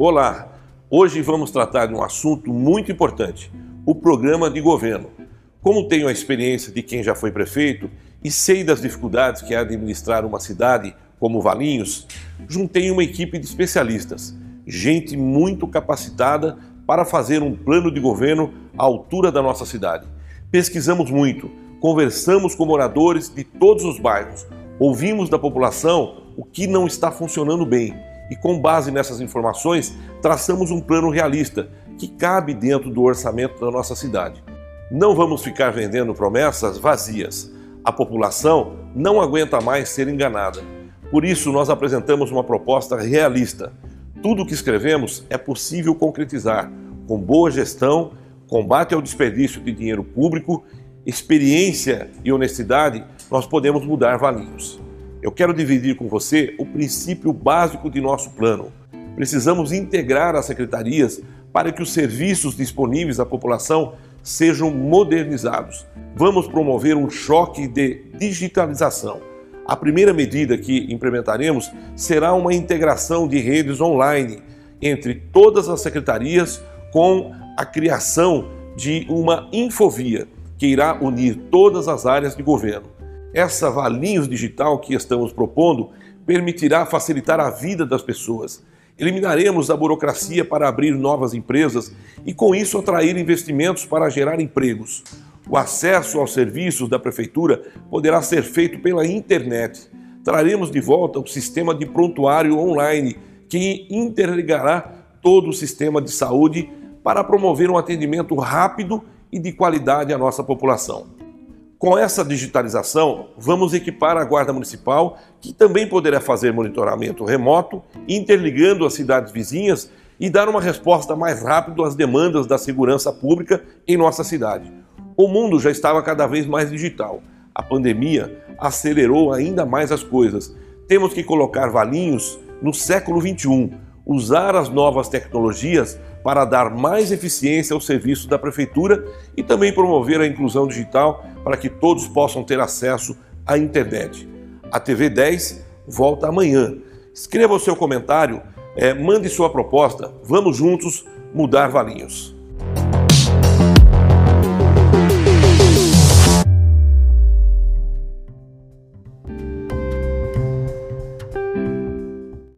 Olá, hoje vamos tratar de um assunto muito importante: o programa de governo. Como tenho a experiência de quem já foi prefeito e sei das dificuldades que é administrar uma cidade como Valinhos, juntei uma equipe de especialistas, gente muito capacitada para fazer um plano de governo à altura da nossa cidade. Pesquisamos muito, conversamos com moradores de todos os bairros, ouvimos da população o que não está funcionando bem e, com base nessas informações, traçamos um plano realista que cabe dentro do orçamento da nossa cidade. Não vamos ficar vendendo promessas vazias. A população não aguenta mais ser enganada. Por isso, nós apresentamos uma proposta realista. Tudo o que escrevemos é possível concretizar com boa gestão, combate ao desperdício de dinheiro público, experiência e honestidade, nós podemos mudar Valinhos. Eu quero dividir com você o princípio básico de nosso plano. Precisamos integrar as secretarias para que os serviços disponíveis à população sejam modernizados. Vamos promover um choque de digitalização. A primeira medida que implementaremos será uma integração de redes online entre todas as secretarias com a criação de uma infovia que irá unir todas as áreas de governo. Essa Valinhos Digital que estamos propondo permitirá facilitar a vida das pessoas. Eliminaremos a burocracia para abrir novas empresas e, com isso, atrair investimentos para gerar empregos. O acesso aos serviços da Prefeitura poderá ser feito pela internet. Traremos de volta o sistema de prontuário online, que interligará todo o sistema de saúde para promover um atendimento rápido e de qualidade à nossa população. Com essa digitalização, vamos equipar a Guarda Municipal, que também poderá fazer monitoramento remoto, interligando as cidades vizinhas e dar uma resposta mais rápida às demandas da segurança pública em nossa cidade. O mundo já estava cada vez mais digital. A pandemia acelerou ainda mais as coisas. Temos que colocar Valinhos no século XXI, usar as novas tecnologias para dar mais eficiência ao serviço da Prefeitura e também promover a inclusão digital para que todos possam ter acesso à internet. A TV 10 volta amanhã. Escreva o seu comentário, é, mande sua proposta. Vamos juntos mudar Valinhos.